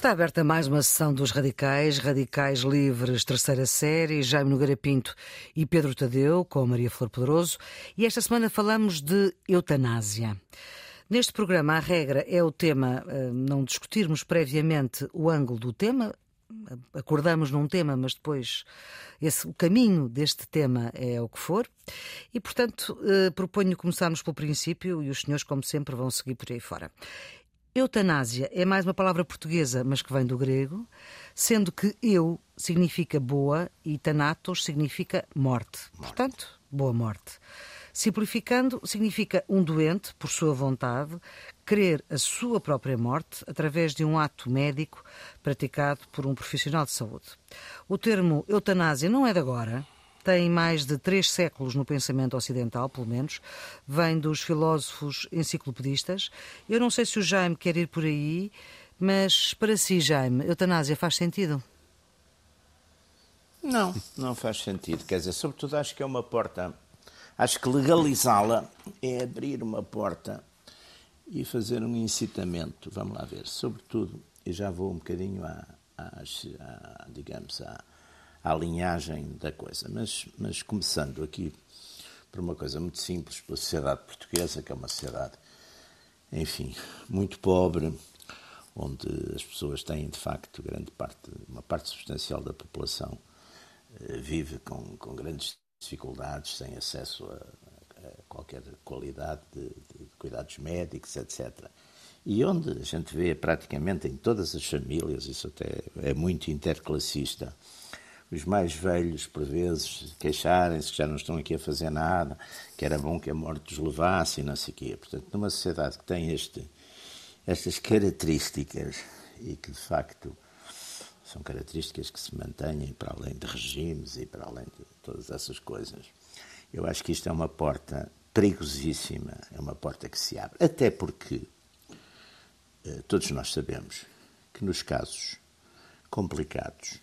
Está aberta mais uma sessão dos Radicais, Radicais Livres, terceira série, Jaime Nogueira Pinto e Pedro Tadeu, com Maria Flor Poderoso, e esta semana falamos de eutanásia. Neste programa, a regra é o tema, eh, não discutirmos previamente o ângulo do tema, acordamos num tema, mas depois esse, o caminho deste tema é o que for. E, portanto, eh, proponho começarmos pelo princípio e os senhores, como sempre, vão seguir por aí fora. Eutanásia é mais uma palavra portuguesa, mas que vem do grego, sendo que eu significa boa e thanatos significa morte. Portanto, boa morte. Simplificando, significa um doente, por sua vontade, querer a sua própria morte através de um ato médico praticado por um profissional de saúde. O termo eutanásia não é de agora, tem mais de três séculos no pensamento ocidental, pelo menos, vem dos filósofos enciclopedistas. Eu não sei se o Jaime quer ir por aí, mas para si, Jaime, eutanásia faz sentido? Não, não faz sentido. Quer dizer, sobretudo acho que é uma porta. Acho que legalizá-la é abrir uma porta e fazer um incitamento. Vamos lá ver. Sobretudo, e já vou um bocadinho à, à, à digamos, à, à linhagem da coisa. Mas, mas começando aqui por uma coisa muito simples, pela sociedade portuguesa, que é uma sociedade, enfim, muito pobre, onde as pessoas têm, de facto, grande parte, uma parte substancial da população eh, vive com, com grandes dificuldades, sem acesso a, a qualquer qualidade de, de, cuidados médicos, etc. E onde a gente vê praticamente em todas as famílias, isso até é muito interclassista, os mais velhos, por vezes, queixarem-se que já não estão aqui a fazer nada, que era bom que a morte os levasse e não sei o quê. Portanto, numa sociedade que tem este, estas características e que, de facto, são características que se mantêm para além de regimes e para além de todas essas coisas, eu acho que isto é uma porta perigosíssima, é uma porta que se abre. Até porque eh, todos nós sabemos que nos casos complicados,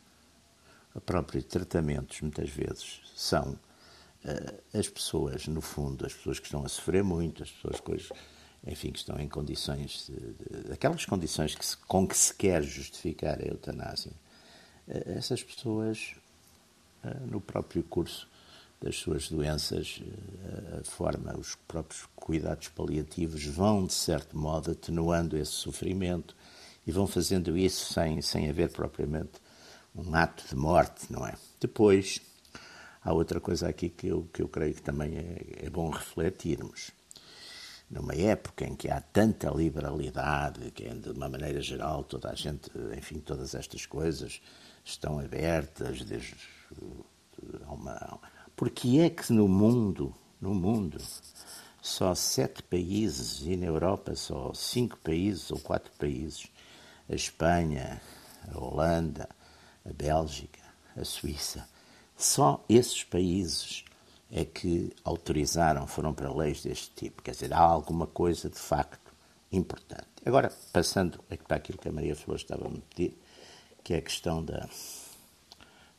a própria tratamentos, muitas vezes, são uh, as pessoas, no fundo, as pessoas que estão a sofrer muito, as pessoas que enfim, que estão em condições, aquelas condições que se, com que se quer justificar a eutanásia, uh, essas pessoas, uh, no próprio curso das suas doenças, a forma, os próprios cuidados paliativos vão, de certo modo, atenuando esse sofrimento e vão fazendo isso sem, sem haver propriamente um ato de morte, não é? Depois, há outra coisa aqui que eu, que eu creio que também é, é bom refletirmos. Numa época em que há tanta liberalidade, que é, de uma maneira geral toda a gente, enfim, todas estas coisas estão abertas desde uma... Porque é que no mundo, no mundo, só sete países e na Europa só cinco países ou quatro países, a Espanha, a Holanda, a Bélgica, a Suíça. Só esses países é que autorizaram, foram para leis deste tipo. Quer dizer, há alguma coisa de facto importante. Agora, passando para aquilo que a Maria Flor estava a me pedir, que é a questão da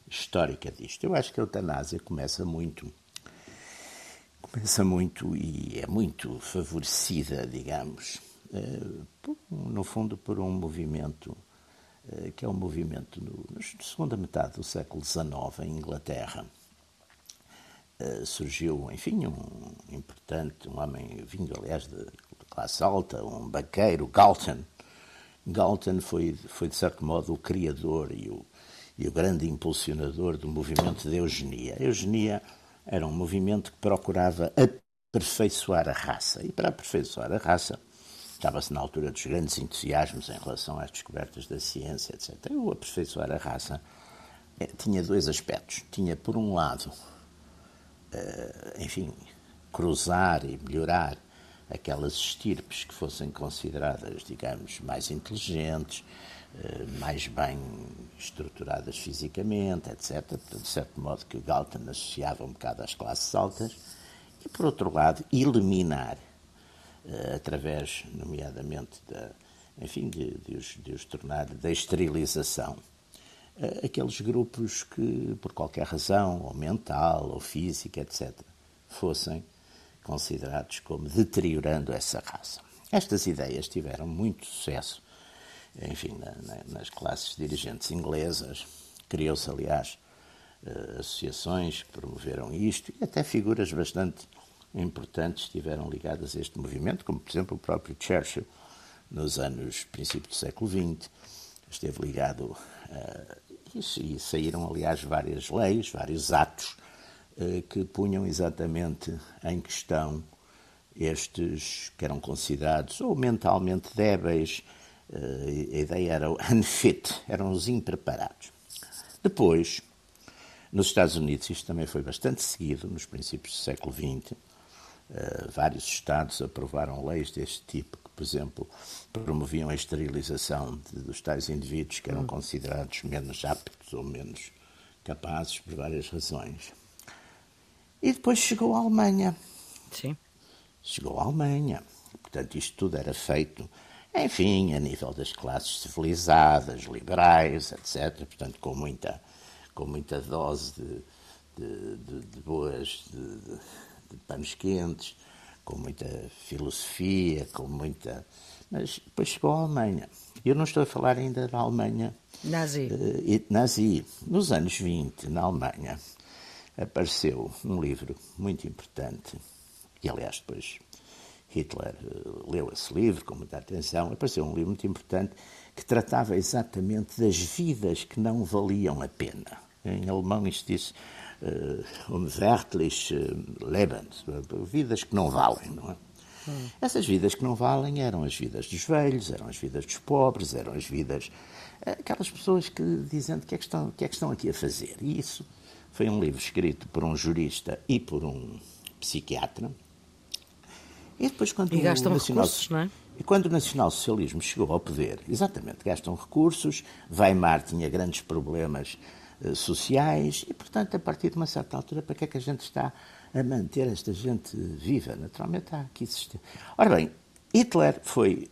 histórica disto. Eu acho que a eutanásia começa muito começa muito e é muito favorecida, digamos, eh, no fundo por um movimento que é um movimento no, na segunda metade do século XIX em Inglaterra. Uh, surgiu, enfim, um importante, um homem vindo, aliás, de, de classe alta, um banqueiro, Galton. Galton foi, foi, de certo modo, o criador e o, e o grande impulsionador do movimento de eugenia. A eugenia era um movimento que procurava aperfeiçoar a raça. E para aperfeiçoar a raça, Estava-se na altura dos grandes entusiasmos em relação às descobertas da ciência, etc. O aperfeiçoar a raça é, tinha dois aspectos. Tinha, por um lado, uh, enfim, cruzar e melhorar aquelas estirpes que fossem consideradas, digamos, mais inteligentes, uh, mais bem estruturadas fisicamente, etc. De certo modo que o Galton associava um bocado às classes altas. E, por outro lado, eliminar eh, através, nomeadamente, da, enfim, de, de, os, de os tornar da esterilização. Eh, aqueles grupos que, por qualquer razão, ou mental, ou física, etc., fossem considerados como deteriorando essa raça. Estas ideias tiveram muito sucesso enfim, na, na, nas classes dirigentes inglesas. Criou-se, aliás, uh, associações que promoveram isto e até figuras bastante importantes estiveram ligadas a este movimento, como, por exemplo, o próprio Churchill, nos anos, princípio do século XX, esteve ligado a isso e saíram, aliás, várias leis, vários atos uh, que punham exatamente em questão estes que eram considerados ou mentalmente débeis, uh, a ideia era unfit, eram os impreparados. Depois, nos Estados Unidos, isto também foi bastante seguido, nos princípios do século XX, uh, vários estados aprovaram leis deste tipo, que, por exemplo, promoviam a esterilização de, dos tais indivíduos que eram hum. considerados menos aptos ou menos capazes por várias razões. E depois chegou a Alemanha. Sim. Chegou a Alemanha. Portanto, isto tudo era feito, enfim, a nível das classes civilizadas, liberais, etc. Portanto, com muita, com muita dose de, de, de, de boas, panos quentes, com muita filosofia, com muita. Mas depois chegou a Alemanha. Eu não estou a falar ainda da Alemanha. Nazi. Uh, nazi. Nos anos 20, na Alemanha, apareceu um livro muito importante, e aliás, depois Hitler uh, leu esse livro com muita atenção. Apareceu um livro muito importante que tratava exatamente das vidas que não valiam a pena. Em alemão isto diz unwertlich Leben, vidas que não valem, não é? Hum. Essas vidas que não valem eram as vidas dos velhos, eram as vidas dos pobres, eram as vidas. Eh, aquelas pessoas que dizem o que, é que, estão, que é que estão aqui a fazer. E isso foi um livro escrito por um jurista e por um psiquiatra. E depois, quando e gastam o nacional... recursos, não é? E quando o nacionalsocialismo chegou ao poder, exatamente, gastam recursos, Weimar tinha grandes problemas sociais e, portanto, a partir de uma certa altura, para que é que a gente está a manter esta gente viva? Naturalmente há que existir. Ora bem, Hitler foi,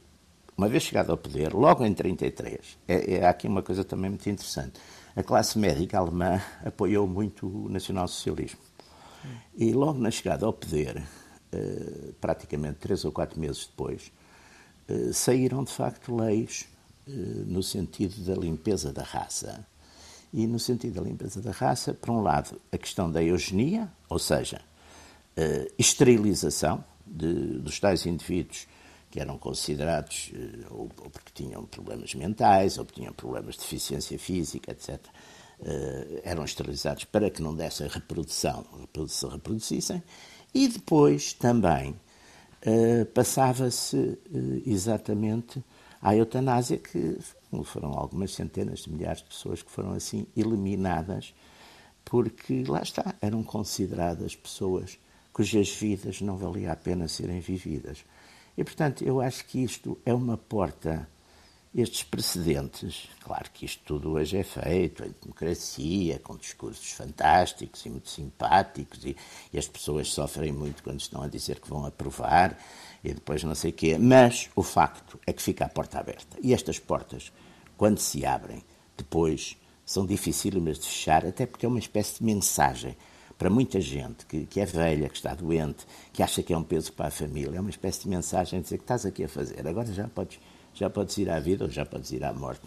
uma vez chegado ao poder, logo em 1933, é, é, há aqui uma coisa também muito interessante, a classe médica alemã apoiou muito o nacionalsocialismo. E logo na chegada ao poder, uh, praticamente três ou quatro meses depois, uh, saíram de facto leis no sentido da limpeza da raça. E no sentido da limpeza da raça, por um lado, a questão da eugenia, ou seja, esterilização de, dos tais indivíduos que eram considerados ou, ou, porque tinham problemas mentais, ou porque tinham problemas de deficiência física, etc., eram esterilizados para que não dessem reprodução, se reproduzissem, e depois também uh, passava-se uh, exatamente à eutanásia, que foram algumas centenas de milhares de pessoas que foram assim eliminadas, porque lá está, eram consideradas pessoas cujas vidas não valia a pena serem vividas. E, portanto, eu acho que isto é uma porta estes precedentes, claro que isto tudo hoje é feito em democracia, com discursos fantásticos e muito simpáticos, e, e, as pessoas sofrem muito quando estão a dizer que vão aprovar e depois não sei o quê. Mas o facto é que fica a porta aberta. E estas portas, quando se abrem, depois são dificílimas de fechar, até porque é uma espécie de mensagem para muita gente que, que, é velha, que está doente, que acha que é um peso para a família, é uma espécie de mensagem de dizer que estás aqui a fazer, agora já podes já podes ir à vida ou já podes ir à morte.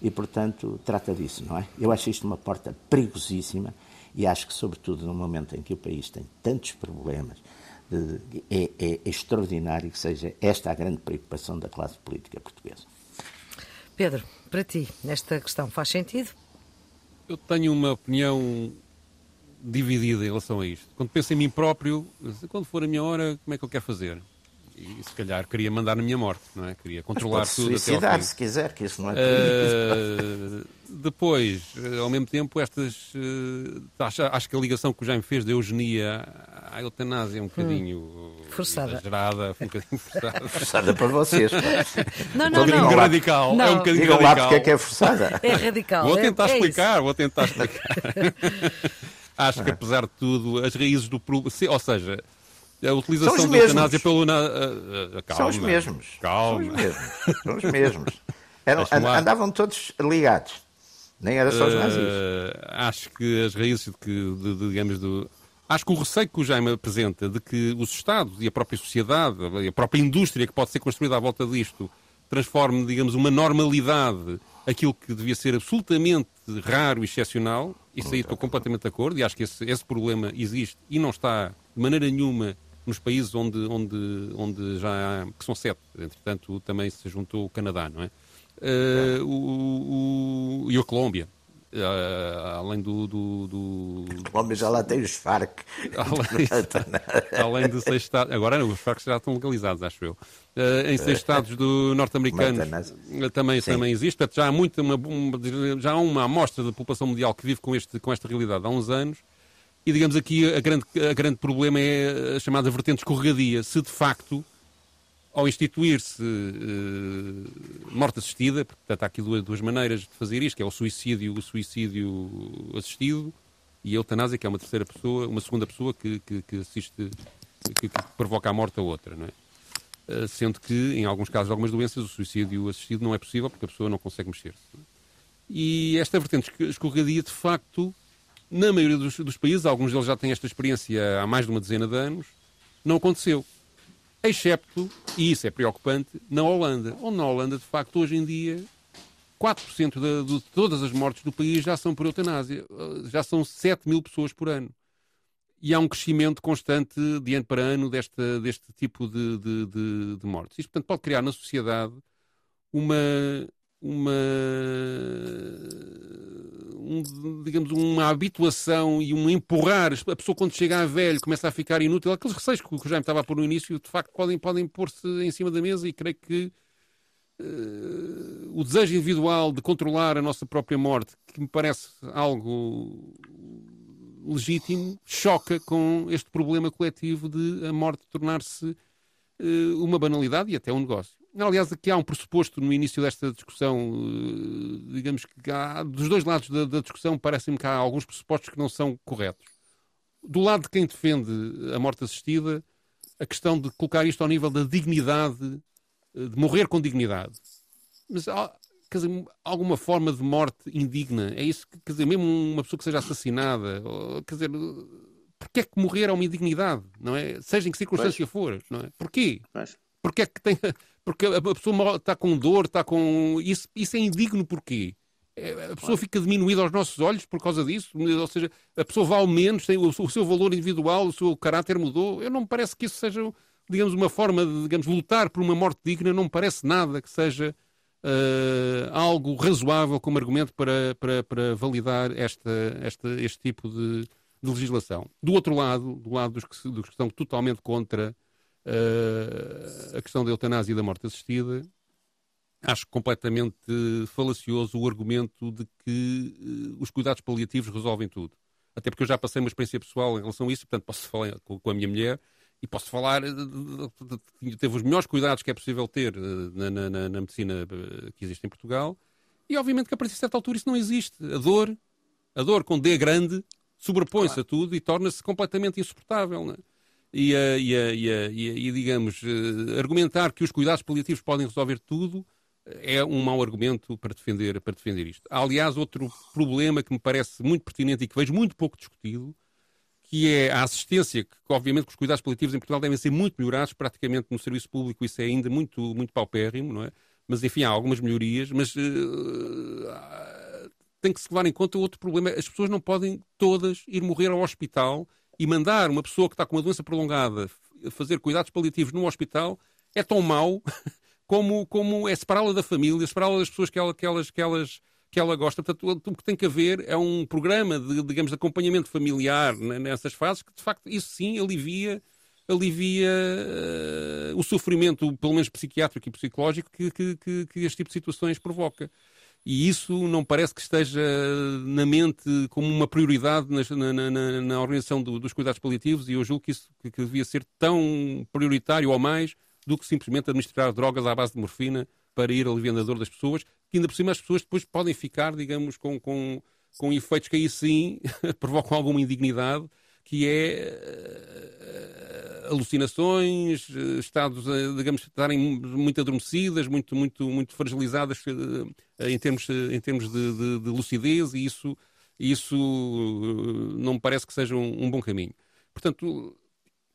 E, portanto, trata disso, não é? Eu acho isto uma porta perigosíssima e acho que, sobretudo, num momento em que o país tem tantos problemas, é, é extraordinário que seja esta a grande preocupação da classe política portuguesa. Pedro, para ti, esta questão faz sentido? Eu tenho uma opinião dividida em relação a isto. Quando penso em mim próprio, quando for a minha hora, como é que eu quero fazer? e se calhar queria mandar na minha morte, não é? Queria controlar Mas tudo até ao fim. se quiser, que isso não é uh, Depois, ao mesmo tempo, estas uh, acho, acho, que a ligação que o Jaime fez da eugenia à eutanásia é um bocadinho hum, forçada. exagerada, um bocadinho forçada. forçada para vocês. Não, não, não. Um não. radical. Não. É um bocadinho Digam radical. lá porque é que é forçada. É radical. Vou tentar é, explicar, é vou tentar explicar. acho que apesar de tudo, as raízes do problema, ou seja, a utilização da eutanásia pelo. Na, uh, uh, calma, São os mesmos. Calma. São os mesmos. São os mesmos. Eram, andavam todos ligados. Nem era só os nazis. acho que as raízes de que, de, de, digamos, do. Acho que o receio que o Jaime apresenta de que os Estados e a própria sociedade, a própria indústria que pode ser construída à volta disto, transforme, digamos, uma normalidade aquilo que devia ser absolutamente raro e excepcional. Isso aí estou completamente de acordo e acho que esse, esse problema existe e não está de maneira nenhuma nos países onde, onde, onde já há, que são sete, entretanto também se juntou o Canadá, não é? Uh, o, o, e a Colômbia. Uh, além do, do, do... Colômbia já lá tem os Farc. Além, além de seis estados. Agora os Farc já estão legalizados, acho eu. Uh, em seis estados do norte-americanos também, também existe. Portanto, já há, muita, uma, uma, já há uma amostra da população mundial que vive com, este, com esta realidade há uns anos. E digamos aqui, a grande, a grande problema é a chamada vertente escorregadia. Se de facto ao instituir-se uh, morte assistida, portanto há aqui duas, duas, maneiras de fazer isto, que é o suicídio, o suicídio assistido e a eutanásia, que é uma terceira pessoa, uma segunda pessoa que, que, que assiste, que, que, provoca a morte a outra, não é? Uh, sendo que, em alguns casos de algumas doenças, o suicídio assistido não é possível porque a pessoa não consegue mexer-se. E esta vertente escorregadia, de facto, na maioria dos, dos países, alguns deles já têm esta experiência há mais de uma dezena de anos, não aconteceu excepto, e isso é preocupante, na Holanda. Onde na Holanda, de facto, hoje em dia, 4% de, de todas as mortes do país já são por eutanásia. Já são 7 mil pessoas por ano. E há um crescimento constante de ano para ano deste, deste tipo de, de, de, de mortes. Isto, portanto, pode criar na sociedade uma, uma um, digamos, uma habituação e um empurrar. A pessoa, quando chega a velho, começa a ficar inútil. Aqueles receios que o Jaime estava a pôr no início, de facto, podem, podem pôr-se em cima da mesa e creio que uh, o desejo individual de controlar a nossa própria morte, que me parece algo legítimo, choca com este problema coletivo de a morte tornar-se uh, uma banalidade e até um negócio. Aliás, aqui há um pressuposto no início desta discussão, eh, digamos que há, dos dois lados da, da discussão, parece-me que há alguns pressupostos que não são corretos. Do lado de quem defende a morte assistida, a questão de colocar isto ao nível da dignidade, eh, de morrer com dignidade. Mas, quer dizer, alguma forma de morte indigna, é isso que, quer dizer, mesmo uma pessoa que seja assassinada, quer dizer, porque é que morrer é uma indignidade, não é? Seja em que circunstância pois. for, não é? Porquê? Pois. Porque é que tem porque a pessoa está com dor, está com. Isso, isso é indigno porquê? É, a pessoa fica diminuída aos nossos olhos por causa disso? Ou seja, a pessoa vale menos, tem o, o seu valor individual, o seu caráter mudou. Eu não me parece que isso seja, digamos, uma forma de digamos, lutar por uma morte digna, não me parece nada que seja uh, algo razoável como argumento para, para, para validar esta, esta, este tipo de, de legislação. Do outro lado, do lado dos que, dos que estão totalmente contra uh, a questão da eutanásia e da morte assistida, acho completamente falacioso o argumento de que uh, os cuidados paliativos resolvem tudo. Até porque eu já passei uma experiência pessoal em relação a isso, portanto posso falar com, a minha mulher e posso falar, uh, teve os melhores cuidados que é possível ter na, na, na, medicina que existe em Portugal, e obviamente que a partir de certa altura isso não existe. A dor, a dor com D grande, sobrepõe-se claro. a tudo e torna-se completamente insuportável. Não é? E, a, e, a, e, a, e, digamos, uh, argumentar que os cuidados paliativos podem resolver tudo eh, é um mau argumento para defender, para defender isto. Há, aliás, outro problema que me parece muito pertinente e que vejo muito pouco discutido, que é a assistência, que obviamente que os cuidados paliativos em Portugal devem ser muito melhorados, praticamente no serviço público isso é ainda muito, muito paupérrimo, não é? Mas, enfim, há algumas melhorias, mas uh, tem que se levar em conta outro problema. As pessoas não podem todas ir morrer ao hospital e mandar uma pessoa que está com uma doença prolongada fazer cuidados paliativos num hospital é tão mau como, como é separá-la da família, separá-la das pessoas que ela, que, elas, que, elas, que ela gosta. Portanto, o que tem que haver é um programa de, digamos, de acompanhamento familiar nessas fases que, de facto, isso sim alivia alivia uh, o sofrimento, pelo menos psiquiátrico e psicológico, que, que, que, este tipo de situações provoca. E isso não parece que esteja na mente como uma prioridade na, na, na, na organização do, dos cuidados paliativos, e eu julgo que isso que, que devia ser tão prioritário ou mais do que simplesmente administrar drogas à base de morfina para ir aliviando a dor das pessoas, que ainda por cima as pessoas depois podem ficar, digamos, com, com, com efeitos que aí sim provocam alguma indignidade, que é alucinações, eh, estados, eh, digamos, estarem muito adormecidas, muito, muito, muito fragilizadas eh, em termos, em termos de, de, de lucidez e isso, isso não me parece que seja um, um bom caminho. Portanto,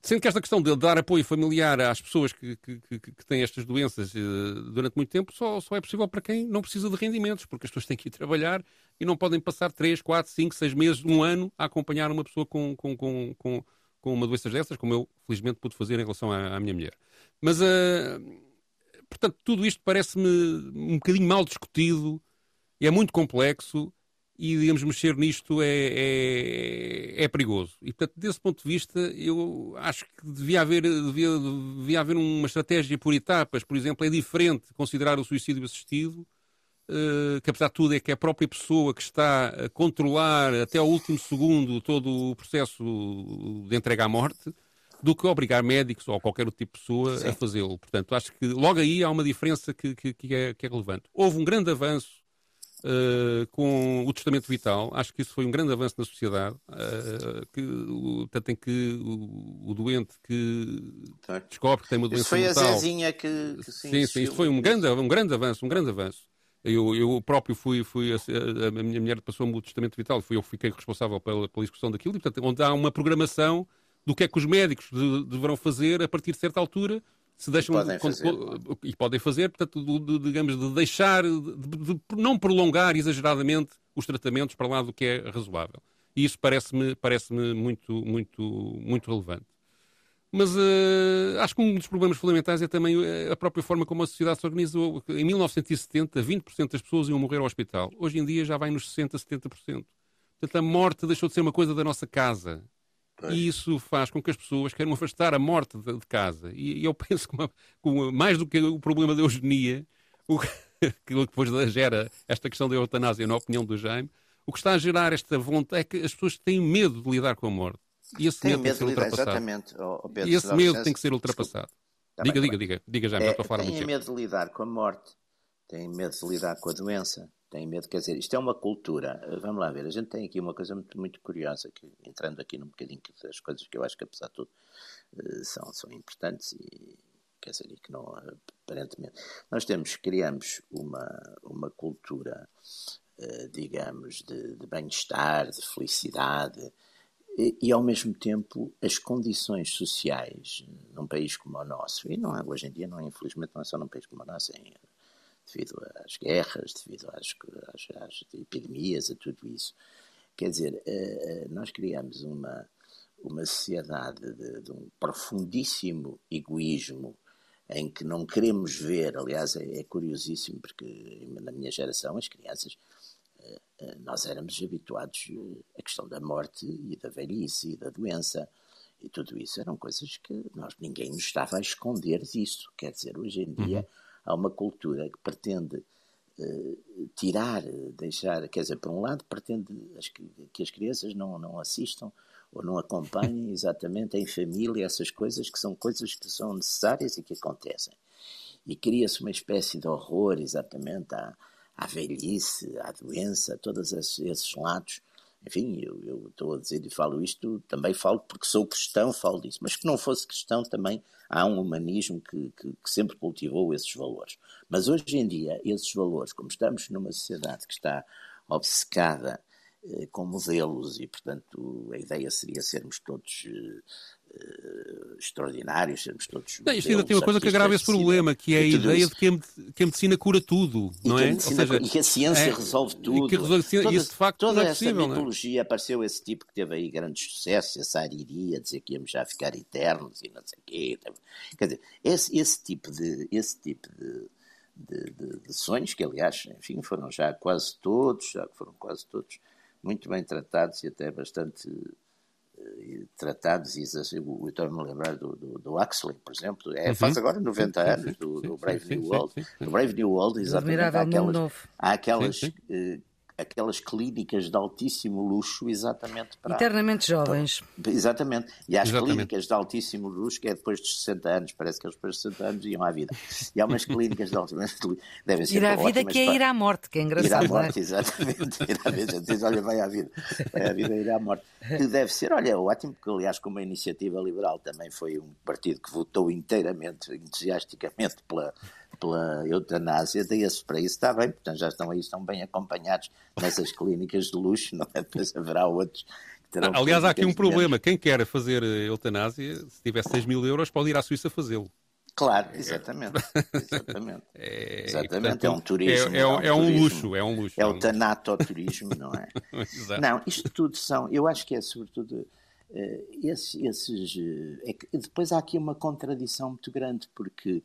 Sendo que esta questão de dar apoio familiar às pessoas que, que, que, que têm estas doenças uh, durante muito tempo só, só, é possível para quem não precisa de rendimentos, porque as pessoas têm que ir trabalhar e não podem passar 3, 4, 5, 6 meses, um ano a acompanhar uma pessoa com, com, com, com, com uma doença dessas, como eu felizmente pude fazer em relação à, à minha mulher. Mas, uh, portanto, tudo isto parece-me um bocadinho mal discutido, é muito complexo e, digamos, mexer nisto é, é, é, perigoso. E, portanto, desse ponto de vista, eu acho que devia haver, devia, devia haver uma estratégia por etapas. Por exemplo, é diferente considerar o suicídio assistido, uh, que apesar de tudo é que é a própria pessoa que está a controlar até ao último segundo todo o processo de entrega à morte, do que obrigar médicos ou qualquer outro tipo de pessoa Sim. a fazê-lo. Portanto, acho que logo aí há uma diferença que, que, que, é, que é relevante. Houve um grande avanço Uh, com o testamento vital. Acho que isso foi um grande avanço na sociedade. Uh, que, o, tanto em que o, o doente que descobre que tem uma doença isso foi mortal... a Zezinha que, que Sim, sim, isso foi um grande, um grande avanço, um grande avanço. Eu, eu próprio fui, fui a, a, minha mulher passou-me o testamento vital, fui eu que fiquei responsável pela, pela execução daquilo, e, portanto, onde há uma programação do que é que os médicos de, deverão fazer a partir de certa altura se deixam e podem fazer, e podem fazer portanto, de, digamos, de deixar, de, de, não prolongar exageradamente os tratamentos para lá do que é razoável. E isso parece-me parece muito, muito, muito relevante. Mas uh, acho que um dos problemas fundamentais é também eh, a própria forma como a sociedade se organizou. Em 1970, 20% das pessoas iam morrer ao hospital. Hoje em dia já vai nos 60%, 70%. Portanto, a morte deixou de ser uma coisa da nossa casa. E isso faz com que as pessoas queiram afastar a morte de, de casa. E, e, eu penso que, uma, que mais do que o problema da eugenia, o que depois gera esta questão da eutanásia, na opinião do Jaime, o que está a gerar esta vontade é que as pessoas têm medo de lidar com a morte. E esse medo, medo tem que ser ultrapassado. Exatamente. Oh, Pedro, e esse medo tem que ser ultrapassado. Tá diga, bem, diga, diga, diga, já, é, estou a falar muito medo de lidar com a morte, têm medo de lidar com a doença, têm medo, quer dizer, isto é uma cultura. Vamos lá ver, a gente tem aqui uma coisa muito, muito curiosa, que, entrando aqui num bocadinho das coisas que eu acho que, apesar de tudo, eh, são, são importantes e, quer dizer, e que não, aparentemente. Nós temos, criamos uma, uma cultura, eh, digamos, de, de bem-estar, de felicidade, e, e, ao mesmo tempo as condições sociais num país como o nosso, e não é, hoje em dia não é, infelizmente não é só num país como o nosso, é devido às guerras, devido às, às, às epidemias, a tudo isso. Quer dizer, eh, eh, nós criamos uma, uma sociedade de, de, um profundíssimo egoísmo em que não queremos ver, aliás, é, é curiosíssimo porque na minha geração as crianças eh, nós éramos habituados à questão da morte e da velhice e da doença e tudo isso eram coisas que nós ninguém nos estava a esconder disso. Quer dizer, hoje em dia uhum há uma cultura que pretende uh, tirar, deixar, quer dizer, por um lado, pretende as, que as crianças não, não assistam ou não acompanhem exatamente em família essas coisas que são coisas que são necessárias e que acontecem. E cria-se uma espécie de horror exatamente à, à velhice, à doença, a todos esses, esses lados enfim, eu, eu, estou a dizer e falo isto, também falo porque sou cristão, falo disso, mas que não fosse cristão também há um humanismo que, que, que, sempre cultivou esses valores. Mas hoje em dia, esses valores, como estamos numa sociedade que está obcecada eh, com modelos e, portanto, a ideia seria sermos todos eh, uh, extraordinários, sermos todos. Não, isto ainda tem uma coisa que agrava esse problema, que é a ideia de que a, que a, medicina cura tudo, e não é? Medicina, Ou seja, e que a ciência é, resolve tudo. E que resolve, toda, isso de facto toda é essa possível, mitologia é? apareceu esse tipo que teve aí grandes sucessos, essa ariria, dizer que íamos já ficar eternos e não sei o quê. Quer dizer, esse, esse tipo de. Esse tipo de de, de, de, sonhos, que aliás, enfim, foram já quase todos, já foram quase todos muito bem tratados e até bastante tratados, e eu estou-me a lembrar do, do, do, Huxley, por exemplo, é, uhum. faz agora 90 anos, do, do Brave New World. No Brave New World, exatamente, há aquelas, há aquelas uh, aquelas clínicas de altíssimo luxo exatamente para... Eternamente jovens. Para, exatamente. E há as exatamente. clínicas de altíssimo luxo que é depois de 60 anos, parece que eles depois de 60 anos iam à vida. E há umas clínicas de altíssimo luxo, devem ser Ir à vida que é ir à morte, que é engraçado. Ir à morte, é? exatamente. Ir à vida, diz, olha, vai à vida. Vai à vida, ir à morte. Que deve ser, olha, ótimo, porque aliás como a Iniciativa Liberal também foi um partido que votou inteiramente, entusiasticamente pela pela eutanásia, daí-se para isso está bem, portanto já estão aí, estão bem acompanhados nessas clínicas de luxo, não é? Depois haverá outros que Aliás, há aqui um problema. Quem quer fazer eutanásia, se tiver 6 mil euros, pode ir à Suíça fazê-lo. Claro, exatamente. Exatamente. É, exatamente. Portanto, é um turismo. É, é, é um, é um luxo, é um luxo. É o tanatoturismo, não é? não, isto tudo são. Eu acho que é sobretudo. Uh, esses, esses uh, é que depois há aqui uma contradição muito grande, porque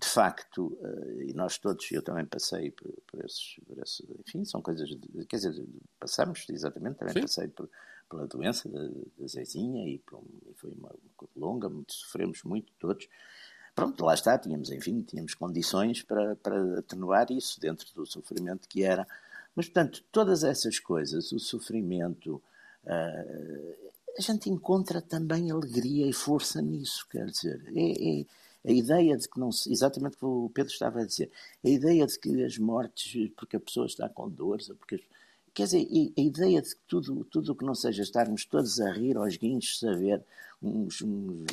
de facto, uh, e nós todos, eu também passei por, por, esses, por esses, enfim, são coisas, de, quer dizer, passamos, exatamente, também Sim. passei por, pela doença da, da Zezinha e, por, e foi uma, uma coisa longa, muito, sofremos muito todos, pronto, lá está, tínhamos, enfim, tínhamos condições para, para atenuar isso dentro do sofrimento que era. Mas, portanto, todas essas coisas, o sofrimento, uh, a gente encontra também alegria e força nisso, quer dizer, é, é a ideia de que não se, exatamente o que o Pedro estava a dizer, a ideia de que as mortes, porque a pessoa está com dores, porque Quer dizer, a ideia de que tudo, tudo que não seja estarmos todos a rir aos guinchos, saber uns, um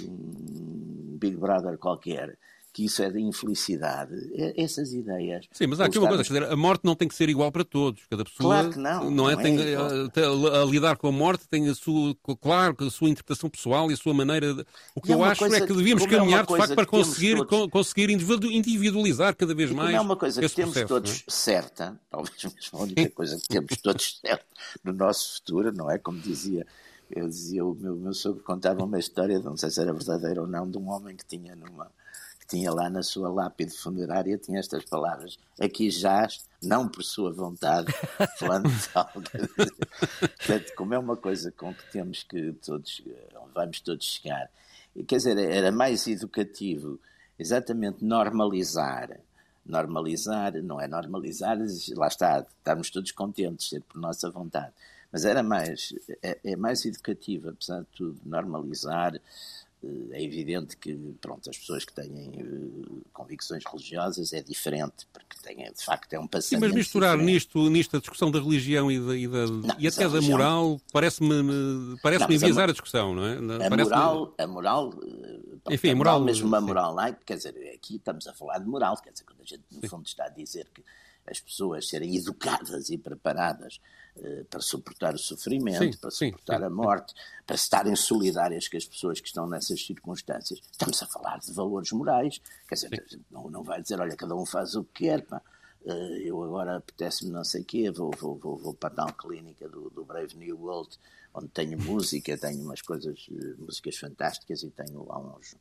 Big Brother qualquer, que isso é de infelicidade, é, essas ideias. Sim, mas há aqui uma coisa, dizer, a morte não tem que ser igual para todos. Cada pessoa claro que não, não, é, não é tem, a, a, a, lidar com a morte tem a sua, claro, a sua interpretação pessoal e a sua maneira. De... O que eu acho é que devíamos é caminhar é de facto para conseguir, todos... conseguir individualizar cada vez mais. Não é uma coisa que temos processo, todos é? certa, talvez mesmo a única coisa que temos todos certa no nosso futuro, não é? Como dizia eu dizia, o meu, meu sogro contava uma história, não sei se era verdadeira ou não, de um homem que tinha numa, que tinha lá na sua lápide funerária, tinha estas palavras: aqui jaz, não por sua vontade, falando de algo. Portanto, como é uma coisa com que temos que todos, vamos todos chegar, quer dizer, era mais educativo exatamente normalizar. Normalizar, não é normalizar, lá está, estarmos todos contentes, ser por nossa vontade. Mas era mais, é, é mais educativo, apesar de tudo, normalizar, é evidente que pronto, as pessoas que têm uh, convicções religiosas é diferente, porque têm, de facto é um passamento. Sim, mas misturar nisto, nisto a discussão da religião e, da, e, da, não, e até da moral parece-me parece enviesar a, a, discussão, não é? A moral, a moral, eh, Enfim, a moral, mesmo uma moral laica, quer dizer, aqui estamos a falar de moral, quer dizer, quando a gente no sim. fundo está a dizer que as pessoas serem educadas e preparadas uh, para suportar o sofrimento, sim, para suportar sim, a morte, para estarem solidárias com as pessoas que estão nessas circunstâncias. Estamos a falar de valores morais. Quer dizer, não, não vai dizer, olha, cada um faz o que quer, pá. Uh, eu agora apetece-me não sei o quê, vou, vou, vou, vou para a tal clínica do, do Brave New World, onde tenho música, tenho umas coisas, uh, músicas fantásticas e tenho lá uns,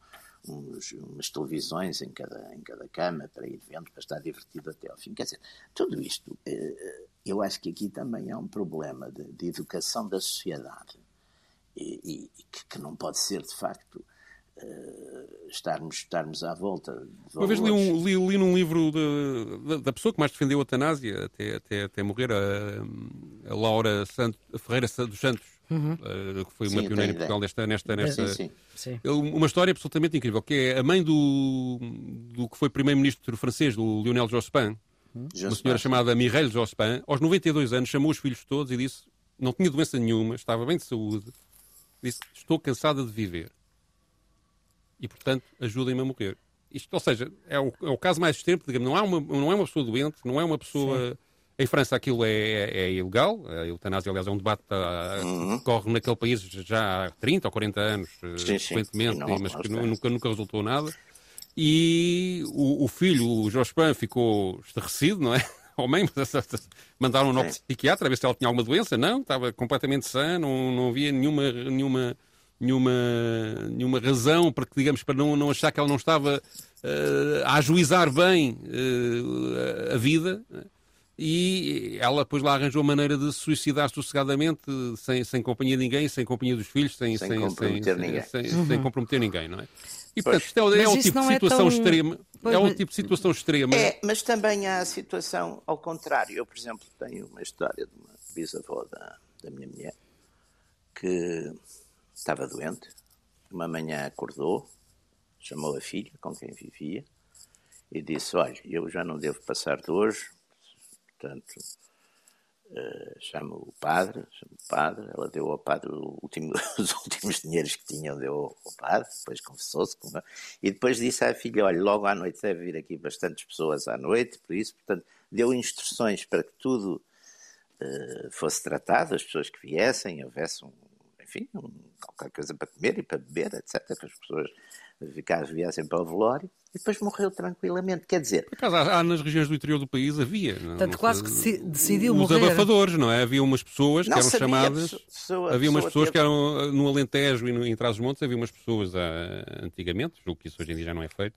uns, umas televisões em cada, em cada cama para ir vendo, para estar divertido até ao fim. Quer dizer, tudo isto, eh, eu acho que aqui também há um problema de, de educação da sociedade e, e que, que, não pode ser, de facto, Uh, estarmos, estarmos à volta. Uma vez li, um, li, li num livro de, de, da pessoa que mais defendeu a eutanásia até, até, até morrer, a, a Laura Santos, a Ferreira dos Santos, uhum. uh, que foi uma sim, pioneira em Portugal nesta. nesta, nesta sim, sim. Uma história absolutamente incrível, que é a mãe do, do que foi primeiro-ministro francês, do Lionel Jospin, uhum. uma senhora chamada Mireille Jospin, aos 92 anos, chamou os filhos todos e disse: não tinha doença nenhuma, estava bem de saúde, disse: Estou cansada de viver e, portanto, ajudem-me a morrer. Isto, ou seja, é o, é o caso mais extremo, digamos, não, há uma, não é uma pessoa doente, não é uma pessoa. Sim em França aquilo é, é, é ilegal, a eutanásia, aliás, é um debate que uhum. corre naquele país já há 30 ou 40 anos, eh, sim, frequentemente, sim. mas que nunca, nunca resultou nada. E o, o filho, o Jospin, ficou estarrecido, não é? Ao mãe, mandaram-no ao psiquiatra a ver se ela tinha alguma doença. Não, estava completamente sã, não, não havia nenhuma, nenhuma, nenhuma, nenhuma razão para que, digamos, para não, não achar que ela não estava uh, a ajuizar bem uh, a vida. É? E ela depois lá arranjou a maneira de se suicidar sossegadamente, sem, sem companhia de ninguém, sem companhia dos filhos, sem, sem, sem comprometer ninguém. Sem, uhum. sem, comprometer ninguém, não é? E portanto, isto é, é um tipo de situação é tão... extrema. Pois, é um tipo de situação extrema. É, mas também há a situação ao contrário. Eu, por exemplo, tenho uma história de uma bisavó da, da minha mulher que estava doente. Uma manhã acordou, chamou a filha com quem vivia e disse: Olha, eu já não devo passar de hoje, portanto, uh, chamo o padre, chamo o padre, ela deu ao padre último, os últimos dinheiros que tinha, deu ao padre, depois confessou-se, e depois disse à filha, olha, logo à noite deve vir aqui bastantes pessoas à noite, por isso, portanto, deu instruções para que tudo uh, fosse tratado, as pessoas que viessem, houvesse um, enfim, um, qualquer coisa para comer e para beber, etc., que as pessoas viessem para o velório, e depois morreu tranquilamente. Quer dizer. Por acaso, há, há nas regiões do interior do país havia. Portanto, quase que se, decidiu os morrer. Os abafadores, não é? Havia umas pessoas não que eram sabia, chamadas. Pessoa, havia umas pessoas teve... que eram no Alentejo e no, em Trás-os-Montes, havia umas pessoas ah, antigamente, julgo que isso hoje em dia já não é feito,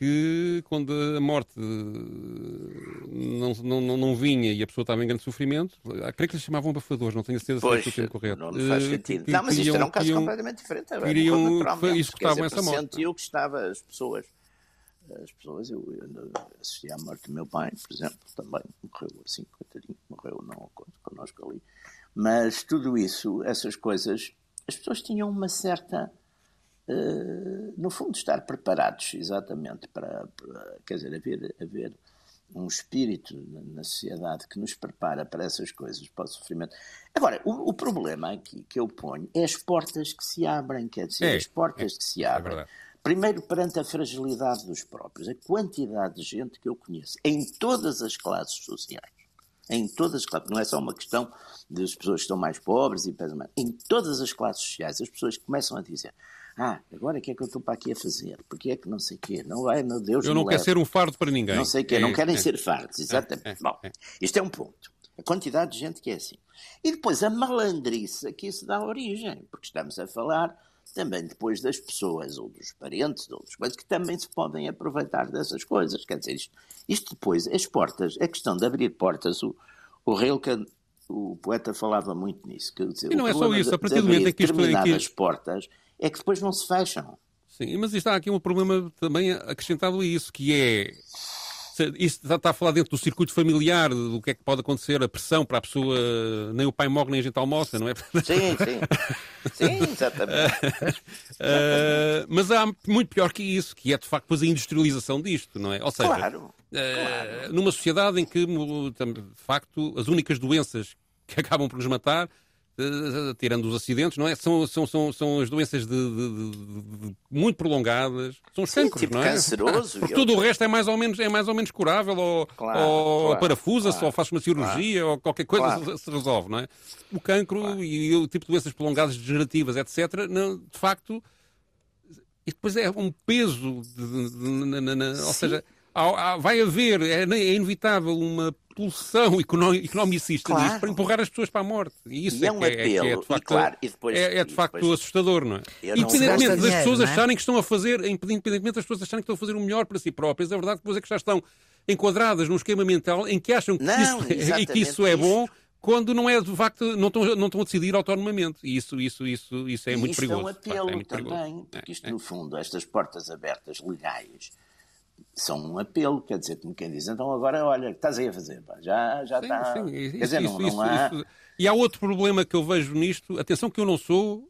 que quando a morte não, não, não, vinha e a pessoa estava em grande sofrimento, creio que lhes chamavam abafadores, não tenho certeza pois, se é o termo correto. Não faz eh, sentido. Que, não, mas isto era um caso queriam, completamente diferente. Era queriam, executavam essa morte. Sentiu que estava as pessoas as pessoas, eu, eu, assisti à morte do meu pai, por exemplo, também morreu assim, coitadinho, morreu não connosco ali. Mas tudo isso, essas coisas, as pessoas tinham uma certa. Uh, no fundo, estar preparados exatamente para, para quer dizer, haver, haver um espírito na sociedade que nos prepara para essas coisas, para o sofrimento. Agora, o, o problema aqui que eu ponho é as portas que se abrem, quer dizer, é, as portas é, que se abrem. É Primeiro, perante a fragilidade dos próprios, a quantidade de gente que eu conheço, em todas as classes sociais, em todas as classes, não é só uma questão das pessoas que estão mais pobres e mais, em todas as classes sociais, as pessoas começam a dizer ah, agora o que é que eu estou para aqui a fazer? Porque é que não sei o quê? Não vai, meu Deus, Eu não quero ser um fardo para ninguém. Não sei o quê, é, não querem é, ser fardos, exatamente. É, Bom, isto é um ponto. A quantidade de gente que é assim. E depois a malandrice a que isso dá origem, porque estamos a falar também depois das pessoas ou dos parentes ou dos coisas que também se podem aproveitar dessas coisas. Quer dizer, isto, isto depois, as portas, a questão de abrir portas, o, o Rilke, o poeta falava muito nisso. Dizer, e não é só isso, a partir do momento em que isto é que... portas é que depois não se fecham. Sim, mas está aqui um problema também acrescentado a isso, que é isso está a falar dentro do circuito familiar, do que é que pode acontecer, a pressão para a pessoa, nem o pai morre, nem a gente almoça, não é? Sim, sim. Sim, exatamente. uh, mas há muito pior que isso, que é de facto depois a industrialização disto, não é? Ou seja, claro, uh, claro. numa sociedade em que, de facto, as únicas doenças que acabam por nos matar tirando os acidentes, não é? São, são, são, são as doenças de, de, de, muito prolongadas, são os cancros, tipo não é? canceroso. Porque tudo o resto é mais ou menos, é mais ou menos curável, ou, claro, ou claro, parafusa-se, claro, ou faz uma cirurgia, ou qualquer coisa se resolve, não é? O cancro e o tipo de doenças prolongadas, degenerativas, etc., não, de facto, e depois é um peso, ou seja vai haver, é, é, inevitável uma pulsão economicista claro. disso para empurrar as pessoas para a morte. E isso e é, é um apelo. É, é, de facto, claro, depois, é, é de facto depois, assustador, não é? Independentemente das dinheiro, pessoas é? acharem que estão a fazer, independentemente das pessoas acharem que estão a fazer o melhor para si próprias, a verdade depois é que já estão enquadradas num esquema mental em que acham que, não, isso, e que isso é bom quando não é de facto não estão, não estão a decidir autonomamente. E isso, isso, isso, isso é e muito perigoso. Isto é um apelo facto, é também, porque isto, no fundo, estas portas abertas legais são um apelo, quer dizer, como quem diz, então agora, olha, estás aí a fazer, pá, já, já sim, está. Sim, quer dizer, isso, não, isso, não há... Isso. E há outro problema que eu vejo nisto, atenção que eu não sou,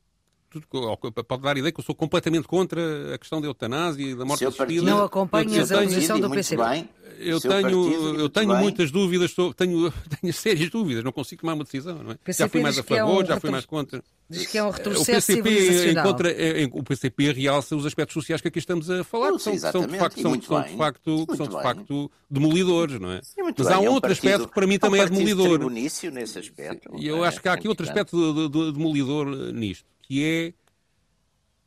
pode dar a ideia que eu sou completamente contra a questão da eutanásia e da morte assistida. Não acompanhas a posição do PCP. Bem, eu tenho, eu tenho muitas dúvidas, tenho, tenho sérias dúvidas, não consigo tomar uma decisão. Não é? Já fui mais a favor, é um já fui mais contra. Diz que é um retrocesso o PCP, encontra, é, o PCP realça os aspectos sociais que aqui estamos a falar, que são, são, de facto, são, são, de facto, são de facto demolidores, não é? Mas há um é outro aspecto que para mim também é demolidor. nesse aspecto. E eu acho que há aqui outro aspecto de, de, demolidor nisto, que é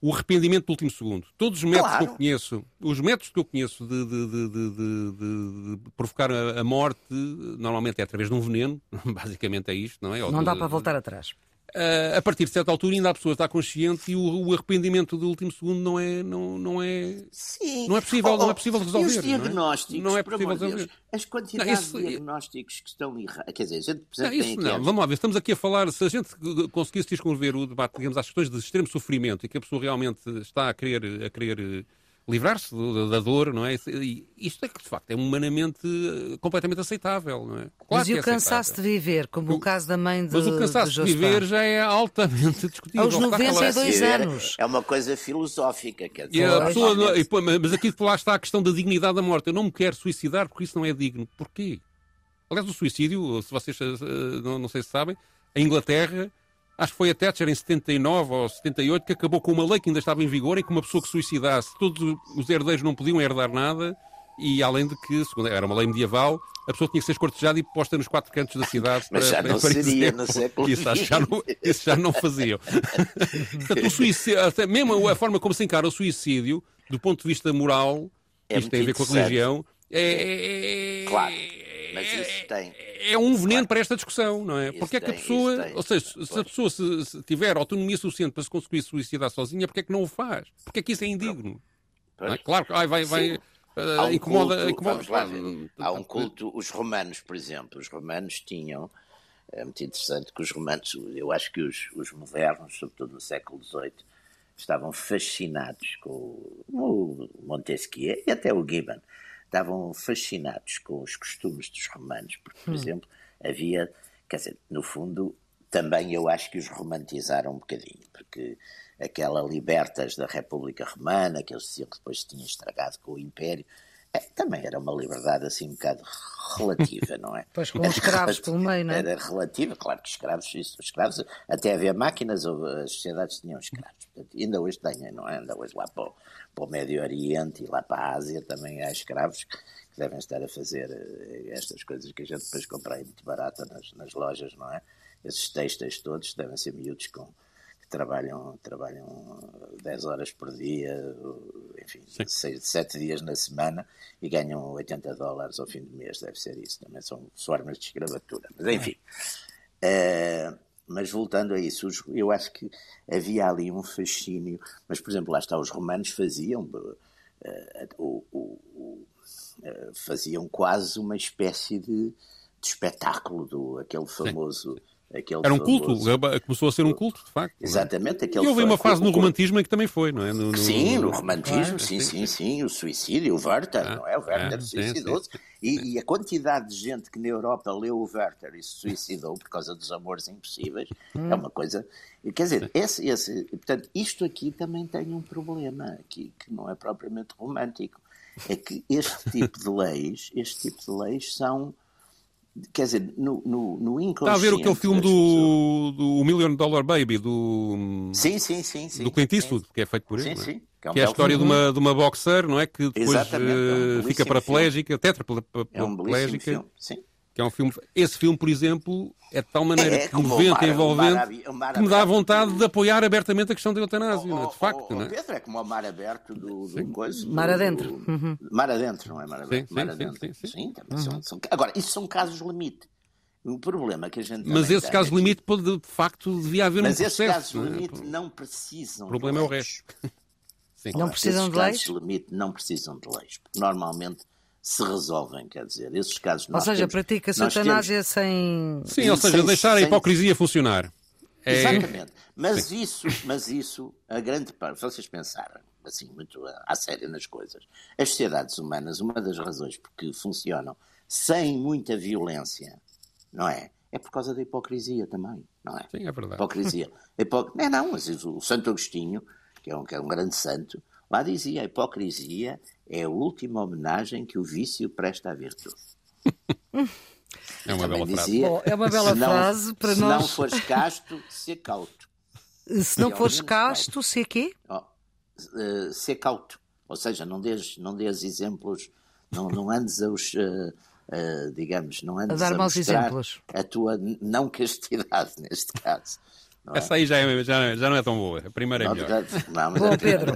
o arrependimento do último segundo. Todos os métodos claro. que eu conheço, os métodos que eu conheço de, de, de, de provocar a, a, morte, normalmente é através de um veneno, basicamente é isto, não é? Não dá para voltar atrás. Uh, a partir de certa altura ainda a pessoa está consciente e o, o, arrependimento do último segundo não é não, não é Sim. não é possível oh, não é possível resolver os diagnósticos não é, não é possível resolver Deus, as quantidades não, isso, de diagnósticos que estão errados quer dizer a gente não, isso, não. vamos lá ver estamos aqui a falar se a gente conseguisse descrever o debate digamos às questões de extremo sofrimento e que a pessoa realmente está a querer a querer livrar-se da dor, não é? E isto é que, de facto, é humanamente eh, completamente aceitável, não é? Claro mas e o é cansaço de viver, como o, o caso da mãe de Mas o cansaço de, de viver já é altamente discutível. Aos 92 anos. É uma coisa filosófica, quer dizer. E a pessoa, mas aqui lá está a questão da dignidade da morte. Eu não me quero suicidar porque isso não é digno. Porquê? Aliás, o suicídio, se vocês eh, não, não sei se sabem, em Inglaterra Acho que foi a Thatcher em 79 ou 78 que acabou com uma lei que ainda estava em vigor em que uma pessoa que suicidasse, todos os herdeiros não podiam herdar nada e além de que, segundo, era uma lei medieval, a pessoa tinha que ser escortejada e posta nos quatro cantos da cidade. Mas para, já não para seria exemplo. no século isso, acho já não, isso já não faziam. Portanto, o suicídio, mesmo a forma como se encara o suicídio, do ponto de vista moral, É isto tem a ver com a religião, é, é- Claro, mas isso tem- é um veneno Claro. para esta discussão, não é? Isso Porque é que a pessoa, tem. ou seja, se a pessoa se, se tiver autonomia suficiente para se conseguir suicidar sozinha, porque é que não o faz? Porque é que isso é indigno? É? Claro que ai, vai, vai, um incomoda, culto, incomoda- vamos lá. Há um culto, os romanos, por exemplo, os romanos tinham, é muito interessante que os romanos, eu acho que os, os modernos, sobretudo no século XVIII, estavam fascinados com o- o Montesquieu e até o Gibbon, estavam fascinados com os costumes dos romanos, porque, por exemplo, havia, quer dizer, no fundo, também eu acho que os romantizaram um bocadinho, porque aquela libertas da República Romana, que eles diziam que depois se tinha estragado com o Império, é, também era uma liberdade assim um bocado relativa, não é? Pois, com os escravos pelo meio, não é? Era relativa, claro que escravos, isso, escravos, até haver máquinas, as sociedades tinham escravos. Portanto, ainda hoje têm, não é? Ainda hoje lá para o, para o Médio Oriente e lá para a Ásia também há escravos que devem estar a fazer eh, estas coisas que a gente depois compra aí muito barata nas, nas lojas, não é? Esses textos todos devem ser miúdos com, trabalham, trabalham 10 horas por dia, enfim, 6, 7 dias na semana e ganham 80 dólares ao fim do mês, deve ser isso. Também são formas de escravatura. Mas enfim. Eh, mas voltando a isso, eu acho que havia ali um fascínio. Mas, por exemplo, lá está, os romanos faziam o- eh, faziam quase uma espécie de, de espetáculo do aquele famoso. Aquele Era um famoso- culto, começou a ser um culto, de facto. é? Exatamente, aquele E houve uma fase no romantismo em que também foi, não é? No, no- Sim, no romantismo, Claro, sim, sim, sim, sim, o suicídio, o Werther, Ah, não é? O Werther ah, suicidou-se. E, e a quantidade de gente que na Europa leu o Werther e se suicidou por causa dos amores impossíveis é uma coisa. Quer dizer, esse, esse, portanto, isto aqui também tem um problema, aqui, que não é propriamente romântico. É que este tipo de leis, este tipo de leis são. Quer dizer, no, no, no inconsciente. Está a ver aquele filme do, do Million Dollar Baby, do, Sim, sim, sim. sim do Clint sim. Eastwood, que é feito por ele. Sim, é? sim, que é um Que é a história de uma, de uma boxer, não é? Que depois é um eh, fica paraplégica, tetraplégica, É um belíssimo filme, sim. Que é um filme. Esse filme, por exemplo, é de tal maneira É, comovente e envolvente que me dá vontade de apoiar abertamente a questão da eutanásia, não é? Oh, de facto, oh, não oh, é? Pedro, é como o mar aberto do, do coisa. Mar adentro. do- Uhum. Mar adentro, não é mar aberto. sim, mar sim, adentro. sim, sim. também são, são- Agora, isso são casos limite. O problema que a gente Mas esse caso aqui- limite, pode, de facto, devia haver Mas um esses processo. casos não é? limite não precisam O problema é o resto. Sim. Não precisam esses de leis? casos limite não precisam de leis. Porque normalmente se resolvem, quer dizer, esses casos Ou nós seja, temos- pratica-se nós eutanásia sem. Sim, ou seja, Sem- deixar a sem- hipocrisia funcionar. É, Exatamente. Mas isso, mas isso, a grande parte, se vocês pensarem assim muito a- à sério nas coisas, as sociedades humanas, uma das razões porque funcionam sem muita violência, não é? É por causa da hipocrisia também, não é? Sim, é verdade. Hipocrisia. Hipo... Não, não, mas o Santo Agostinho, que é, um, que é um grande santo, lá dizia: a hipocrisia é a última homenagem que o vício presta à virtude. É uma Também bela frase. dizia, Bom, é uma bela "Se não- frase para se nós." não fores casto, ser cauto. Se não E fores casto, se quê? Ó, eh, ser cauto. Ou seja, não dês, não dês exemplos, não, não andes a os, eh, eh, digamos, não andes A dar maus mostrar exemplos. a tua não castidade, neste caso. Não é? Essa aí já, é- já, já não é tão boa. A primeira é Não, melhor. portanto, não, mas Bom, é- Pedro.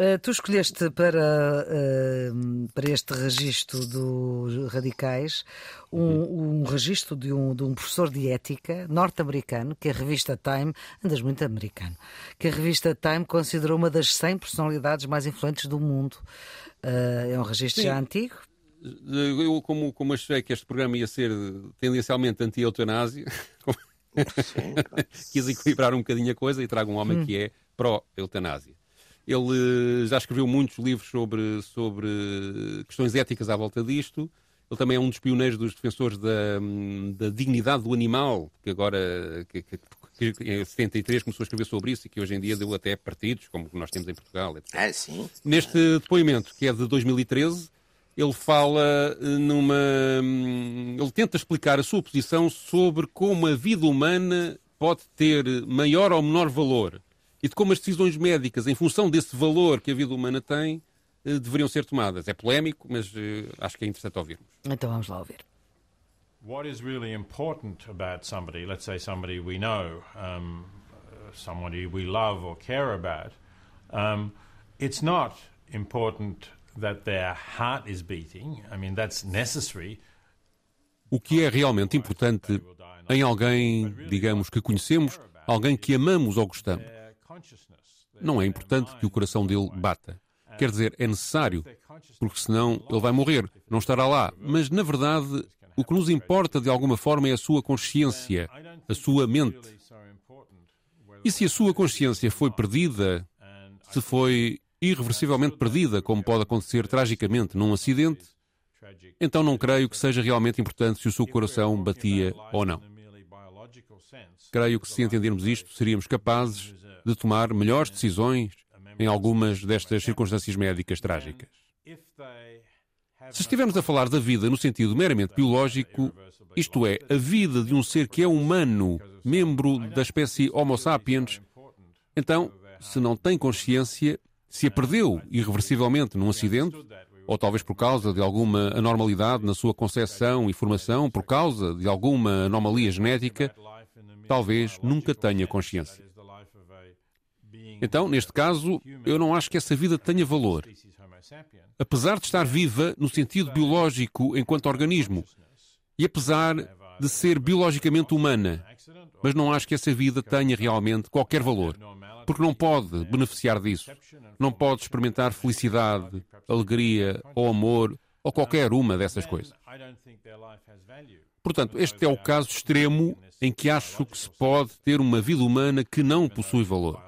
Uh, tu escolheste para, uh, para este registro dos radicais um, um registro de um, de um professor de ética norte-americano, que a revista Time, andas muito americano, que a revista Time considerou uma das 100 personalidades mais influentes do mundo. Uh, é um registro Sim. já antigo. Eu, como, como achei que este programa ia ser tendencialmente anti-eutanásia. quis equilibrar um bocadinho a coisa e trago um homem que é pró-eutanásia. Ele eh, já escreveu muitos livros sobre, sobre questões éticas à volta disto. Ele também é um dos pioneiros dos defensores da, hum, da dignidade do animal, que agora, que, que, que em 73 começou a escrever sobre isso e que hoje em dia deu até partidos, como nós temos em Portugal, etc. Ah, sim. Neste depoimento, que é de 2013, ele fala eh, numa. hum, Ele tenta explicar a sua posição sobre como a vida humana pode ter maior ou menor valor e de como as decisões médicas, em função desse valor que a vida humana tem, eh, deveriam ser tomadas. É polémico, mas uh, acho que é interessante ouvirmos. Então vamos lá ouvir. What is really important about somebody, let's say somebody we know, um, somebody we love or care about, um, it's not important that their heart is beating. I mean, that's necessary. O que é realmente importante em alguém, digamos, que conhecemos, alguém que amamos ou gostamos. Não é importante que o coração dele bata. Quer dizer, é necessário, porque senão ele vai morrer, não estará lá. Mas, na verdade, o que nos importa de alguma forma é a sua consciência, a sua mente. E se a sua consciência foi perdida, se foi irreversivelmente perdida, como pode acontecer tragicamente num acidente, então não creio que seja realmente importante se o seu coração batia ou não. Creio que se entendermos isto, seríamos capazes de tomar melhores decisões em algumas destas circunstâncias médicas trágicas. Se estivermos a falar da vida no sentido meramente biológico, isto é, a vida de um ser que é humano, membro da espécie Homo sapiens, então, se não tem consciência, se a perdeu irreversivelmente num acidente, ou talvez por causa de alguma anormalidade na sua concepção e formação, por causa de alguma anomalia genética, talvez nunca tenha consciência. Então, neste caso, eu não acho que essa vida tenha valor. Apesar de estar viva no sentido biológico enquanto organismo, e apesar de ser biologicamente humana, mas não acho que essa vida tenha realmente qualquer valor porque não pode beneficiar disso. Não pode experimentar felicidade, alegria ou amor ou qualquer uma dessas coisas. Portanto, este é o caso extremo em que acho que se pode ter uma vida humana que não possui valor.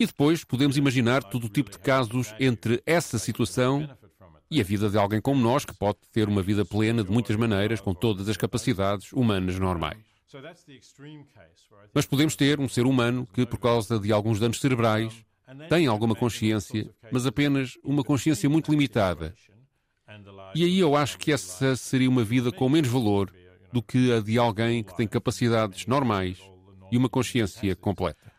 E depois podemos imaginar todo o tipo de casos entre essa situação e a vida de alguém como nós, que pode ter uma vida plena de muitas maneiras, com todas as capacidades humanas normais. Mas podemos ter um ser humano que, por causa de alguns danos cerebrais, tem alguma consciência, mas apenas uma consciência muito limitada. E aí eu acho que essa seria uma vida com menos valor do que a de alguém que tem capacidades normais e uma consciência completa.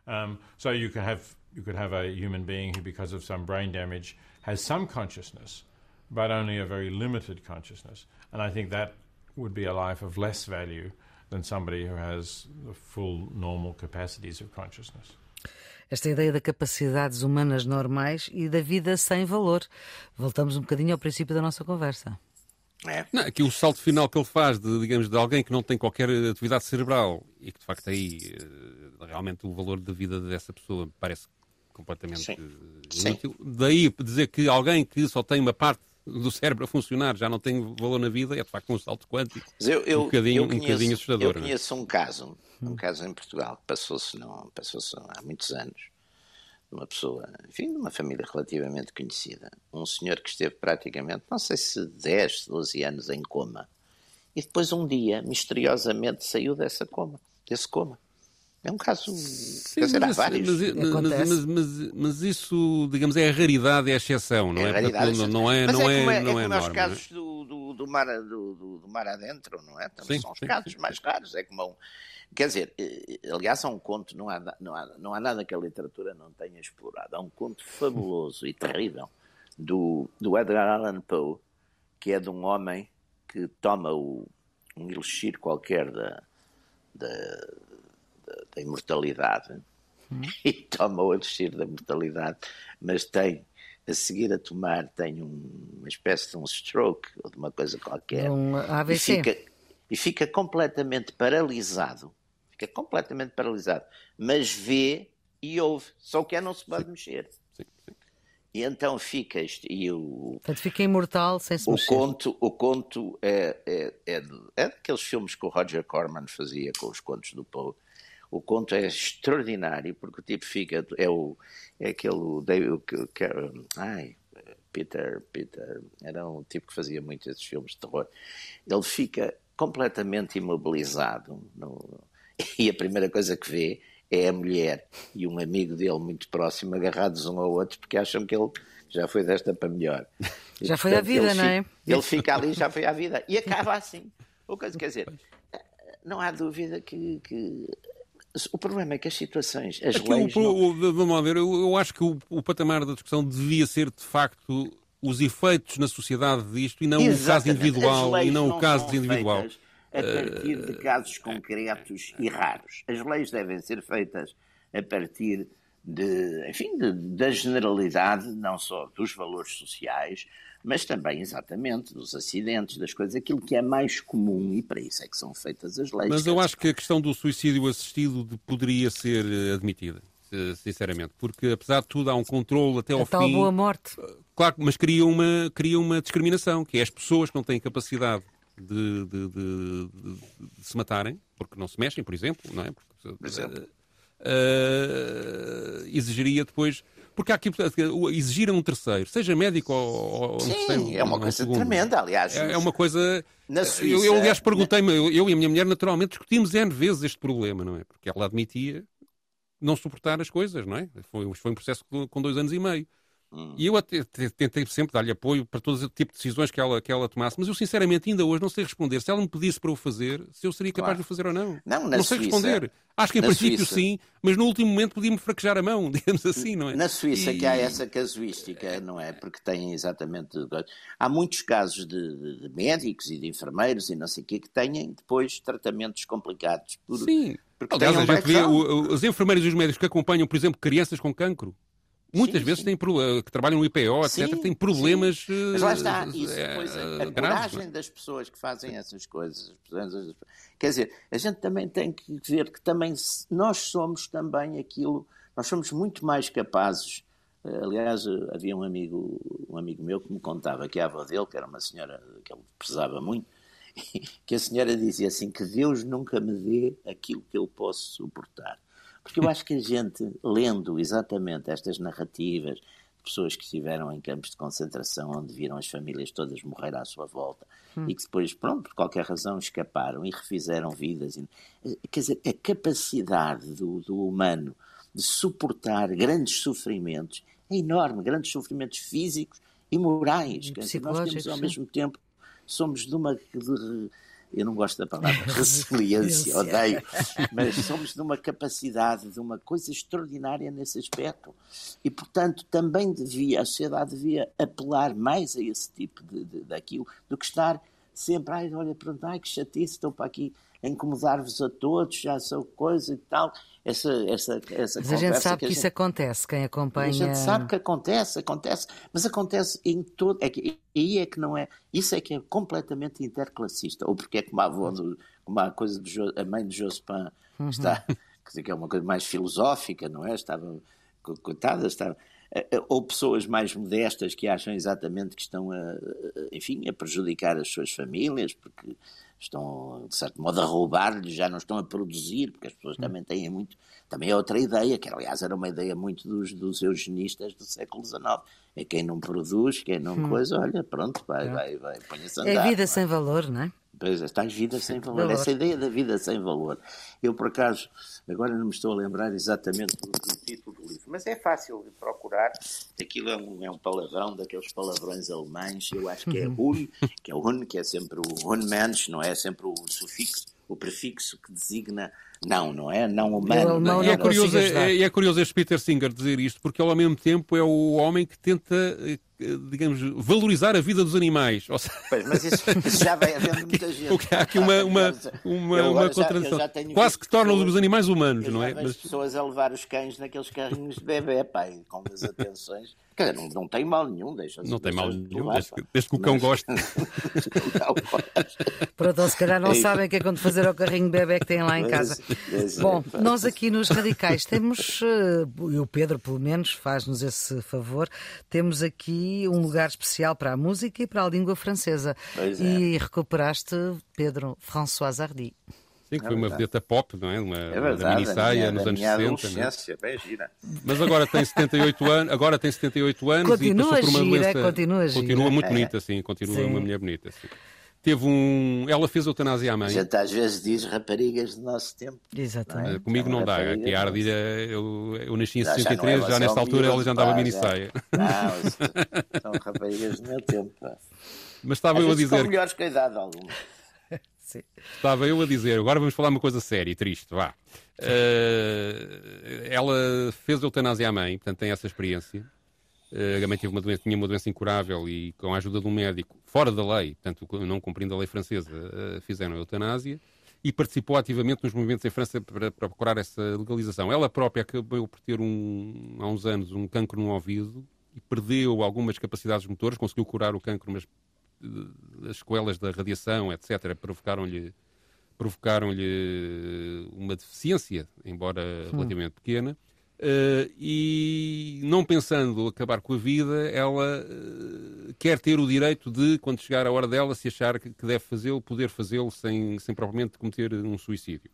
You could have a human being who, because of some brain damage, has some consciousness, but only a very limited consciousness. And I think that would be a life of less value than somebody who has the full normal capacities of consciousness. Esta ideia de capacidades humanas normais e da vida sem valor. Voltamos um bocadinho ao princípio da nossa conversa. É. Não, aqui o salto final que ele faz, de, digamos, de alguém que não tem qualquer atividade cerebral e que de facto aí eh, realmente o valor da vida dessa pessoa parece completamente Sim. inútil. Sim. Daí dizer que alguém que só tem uma parte do cérebro a funcionar já não tem valor na vida, é de facto um salto quântico. Eu, eu, um bocadinho, eu conheço, um bocadinho assustador. Eu é? conheço um caso, um caso em Portugal, que passou-se passou há muitos anos, de uma pessoa, enfim, de uma família relativamente conhecida. Um senhor que esteve praticamente, não sei se 10, 12 anos em coma. E depois um dia, misteriosamente, saiu dessa coma, desse coma. É um caso. Sim, dizer, mas, vários. Mas, mas, mas, mas, isso, digamos, é a raridade, é a exceção, não é? é? Raridade, não, não é, não é, é, não é, é, como os casos do, do, do, mar, do, do, mar adentro, não é? Também sim, são os sim, casos sim. mais raros. É como Quer dizer, eh, aliás, há um conto, não há, não, há, não há nada que a literatura não tenha explorado. Há um conto fabuloso e terrível do, do Edgar Allan Poe, que é de um homem que toma o, um elixir qualquer da, da da, imortalidade hum. e toma o elixir da mortalidade, mas tem a seguir a tomar tem um, uma espécie de um stroke ou de uma coisa qualquer um. E fica, e fica completamente paralisado fica completamente paralisado mas vê e ouve só que é não se pode sim. mexer sim, sim. e então fica e o Portanto, fica imortal sem se o mexer. conto o conto é, é, é, é daqueles filmes que o Roger Corman fazia com os contos do Poe o conto é extraordinário, porque o tipo fica. É, o, é aquele. O, que, ai, Peter, Peter. Era um tipo que fazia muitos filmes de terror. Ele fica completamente imobilizado. No, e a primeira coisa que vê é a mulher e um amigo dele muito próximo agarrados um ao outro porque acham que ele já foi desta para melhor. Já foi à vida, não é? Ele fica ali, já foi à vida. E acaba assim. Ou coisa, quer dizer, não há dúvida que, que o problema é que as situações, as Aqui leis. o, não... o, vamos lá ver, eu, eu acho que o, o, patamar da discussão devia ser, de facto, os efeitos na sociedade disto e não Exatamente. o caso individual e não, não o caso individual. A partir de casos concretos e raros. As leis devem ser feitas a partir de, enfim, de, da generalidade, não só dos valores sociais, mas também exatamente dos acidentes, das coisas, aquilo que é mais comum e para isso é que são feitas as leis. Mas eu acho que a questão do suicídio assistido poderia ser eh, admitida, sinceramente, porque apesar de tudo há um controle até ao a fim. Tal boa morte. Eh, claro, mas cria uma, cria uma discriminação, que é as pessoas que não têm capacidade de, de, de, de se matarem, porque não se mexem, por exemplo, não é? Porque, por exemplo. Uh, exigiria depois porque há aqui exigir a um terceiro, seja médico ou, ou Sim, um terceiro. é uma um coisa segundo. tremenda, aliás. É, é uma coisa. Suíça, eu, eu, aliás, perguntei-me, eu, eu, e a minha mulher, naturalmente, discutimos N vezes este problema, não é? Porque ela admitia não suportar as coisas, não é? Foi, foi um processo com dois anos e meio. Hum. E eu até, tentei sempre dar-lhe apoio para todo o tipo de decisões que ela, que ela tomasse, mas eu sinceramente ainda hoje não sei responder. Se ela me pedisse para o fazer, se eu seria capaz claro. de o fazer ou não. Não, não sei Suíça, responder. Acho que em princípio Suíça. sim, mas no último momento podia-me fraquejar a mão, digamos assim, não é? Na Suíça e... que há essa casuística, não é? Porque têm exatamente. Há muitos casos de, de médicos e de enfermeiros e não sei o quê que têm depois tratamentos complicados. Por, sim. Porque Aliás, a gente vê os enfermeiros e os médicos que acompanham, por exemplo, crianças com cancro. Muitas sim, sim. têm que trabalham no IPO, etc., sim, têm problemas. Mas lá está, isso, pois, a, a graves, coragem das pessoas que fazem essas coisas. Quer dizer, a gente também tem que ver que também nós somos também aquilo, nós somos muito mais capazes. Eh, aliás, eh, havia um amigo, um amigo meu que me contava que a avó dele, que era uma senhora que ele prezava muito, que a senhora dizia assim: que Deus nunca me dê aquilo que eu posso suportar. Porque eu acho que a gente, lendo exatamente estas narrativas de pessoas que estiveram em campos de concentração, onde viram as famílias todas morrer à sua volta, hum. e que depois, pronto, por qualquer razão escaparam e refizeram vidas. Eh, quer dizer, a capacidade do, do humano de suportar grandes sofrimentos é enorme, grandes sofrimentos físicos e morais. Quer dizer, nós temos ao sim. mesmo tempo, somos de uma. De, eu não gosto da palavra resiliência, odeio, mas somos de uma capacidade, de uma coisa extraordinária nesse aspecto. E, portanto, também devia, a sociedade devia apelar mais a esse tipo de, de daquilo, do que estar sempre, ai, olha, pronto, ai, que chatice, estou para aqui incomodar-vos a todos, já sou coisa e tal. Essa, essa, essa mas a gente sabe que, que isso gente... acontece, quem acompanha. A gente sabe que acontece, acontece, mas acontece em todo. É que, aí é que não é. Isso é que é completamente interclassista. Ou porque é como a avó, do, como a coisa de a mãe de Jospin, uhum. está, que é uma coisa mais filosófica, não é? Estava, coitada, estava eh, eh, ou pessoas mais modestas que acham exatamente que estão a, enfim, a prejudicar as suas famílias, porque estão, de certo modo, a roubar-lhes, já não estão a produzir, porque as pessoas hum. também têm muito. Também é outra ideia, que aliás era uma ideia muito dos, dos eugenistas do século XIX. É quem não produz, quem não hum. coisa, olha, pronto, vai, é. vai, vai, põe-se a andar. É vida sem valor, não é? Pois, está vida sem valor. valor. Essa ideia da vida sem valor. Eu, por acaso, agora não me estou a lembrar exatamente do, do título do livro, mas é fácil de procurar. Aquilo é um, é um palavrão daqueles palavrões alemães. Eu acho que é uhum. Hun, que é o Hun, que é sempre o Hunmensch, não é? Sempre o sufixo, o prefixo que designa não, não é? Não humano. Não, é, é, curioso, é, é, curioso este Peter Singer dizer isto, porque ele ao mesmo tempo é o homem que tenta eh, digamos, valorizar a vida dos animais. Seja, pois, mas isso, isso, já vai havendo muita gente. Porque há aqui uma, uma, uma, uma contradição. Quase que torna os animais humanos, não é? As pessoas a levar os cães naqueles carrinhos de bebê, pai, com as atenções. Não, não tem mal nenhum, deixa Não tem mal nenhum, desde, que, desde que o cão mas... goste. Pronto, se calhar não é sabem o que é quando fazer ao carrinho bebê que têm lá em casa. Bom, nós aqui nos Radicais temos, eh, e o Pedro pelo menos faz-nos esse favor, temos aqui um lugar especial para a música e para a língua francesa. Pois é. E recuperaste, Pedro, François Hardy. Sim, que foi uma vedeta pop, não é? Uma, é verdade, uma mini-saia nos anos 60. Né? Bem gira. Mas agora tem 78 anos, agora tem 78 anos continua e passou por uma gira, doença. Continua, gira. continua muito bonita, sim, continua sim. uma mulher bonita. Sim teve um. Ela fez eutanásia à mãe. A gente às vezes diz raparigas do nosso tempo. Exatamente. É? Comigo não dá. Que a Ardilha, eu, eu nasci em 63, já, já, já nesta altura ela já andava mini saia. Não, são raparigas do meu tempo. Mas estava eu a dizer. São melhores que a idade alguma. Estava eu a dizer, agora vamos falar uma coisa séria e triste, vá. Uh, ela fez eutanásia à mãe, portanto tem essa experiência. Uh, a mãe teve uma doença, tinha uma doença incurável e com a ajuda de um médico, fora da lei, portanto não cumprindo a lei francesa, uh, fizeram a eutanásia e participou ativamente nos movimentos em França para, para, procurar essa legalização. Ela própria acabou por ter um, há uns anos um cancro no ouvido e perdeu algumas capacidades motoras, conseguiu curar o cancro, mas as sequelas da radiação, etc., provocaram-lhe provocaram-lhe uma deficiência, embora relativamente pequena, uh, e não pensando acabar com a vida, ela uh, quer ter o direito de, quando chegar a hora dela, se achar que, deve fazê-lo, poder fazê-lo sem, sem propriamente cometer um suicídio.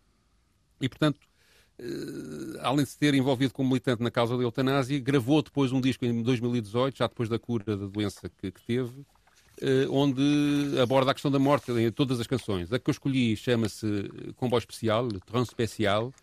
E, portanto, uh, além de se ter envolvido como militante na causa da eutanásia, gravou depois um disco em 2018, já depois da cura da doença que, que teve, onde aborda a questão da morte em todas as canções. A que eu escolhi chama-se Comboio Especial, Especial,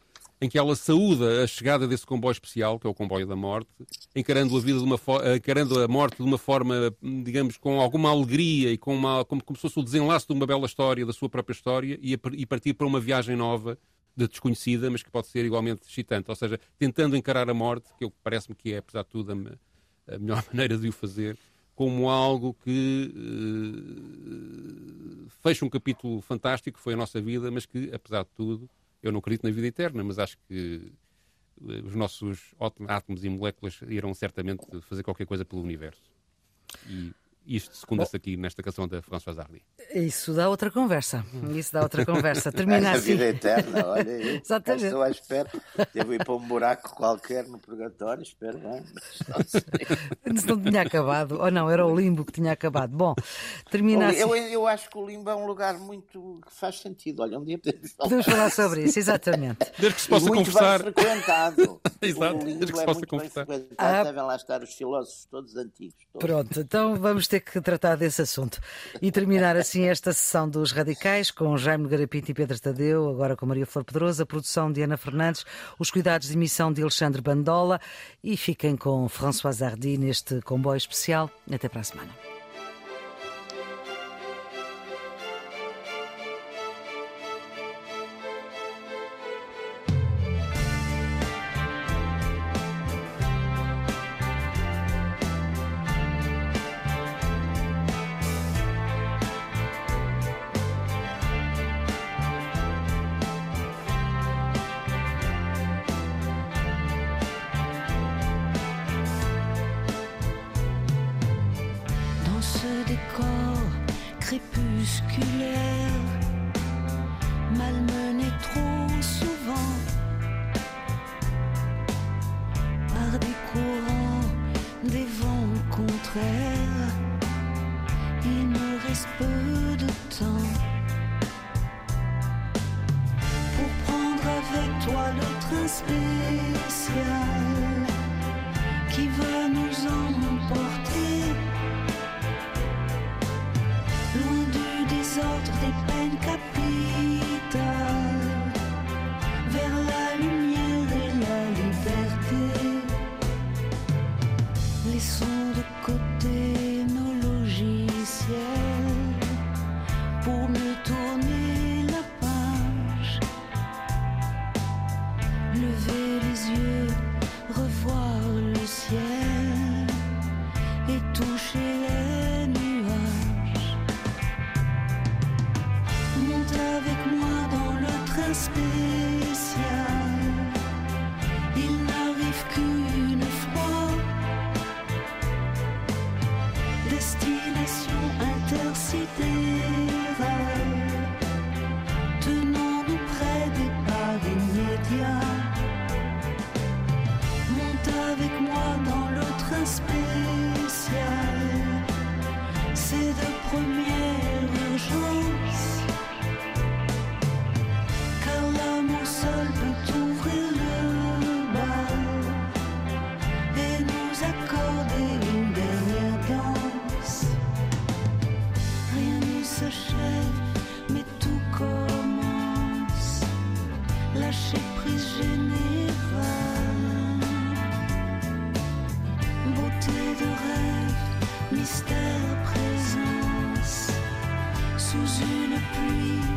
em que ela saúda a chegada desse comboio especial, que é o comboio da morte, encarando a vida de uma encarando a morte de uma forma, digamos, com alguma alegria e com uma, como, como se fosse o desenlace de uma bela história, da sua própria história, e, a, e partir para uma viagem nova, de desconhecida, mas que pode ser igualmente excitante. Ou seja, tentando encarar a morte, que parece-me que é, apesar de tudo, a, a melhor maneira de o fazer, como algo que uh, fecha um capítulo fantástico, que foi a nossa vida, mas que, apesar de tudo, eu não acredito na vida eterna, mas acho que uh, os nossos átomos e moléculas irão certamente fazer qualquer coisa pelo universo. E isto secunda-se aqui nesta canção da Françoise Hardy. Isso dá outra conversa. Isso dá outra conversa. Termina assim. A vida eterna, olha, eu Exatamente. estou à espera. Devo ir para um buraco qualquer no purgatório, espero bem. Mas não, não tinha acabado. Ou oh, não, era o limbo que tinha acabado. Bom, termina assim. Eu, eu acho que o limbo é um lugar muito que faz sentido. Olha, um dia podemos falar. Podemos falar sobre isso, exatamente. Desde que se possa muito conversar. Bem frequentado. Exato, o desde que se é possa muito conversar. Bem frequentado. Ah. Devem lá estar os filósofos todos antigos. Todos. Pronto, então vamos ter que tratar desse assunto. E terminar assim esta sessão dos Radicais com Jaime Garapinto e Pedro Tadeu, agora com Maria Flor Pedrosa, a produção de Ana Fernandes, os cuidados de emissão de Alexandre Bandola e fiquem com François Hardy neste comboio especial. Até para a semana. peu de temps pour prendre avec toi le train spécial qui va nous emmener. lâcher prise générale. Beauté de rêve, mystère, présence, sous une pluie.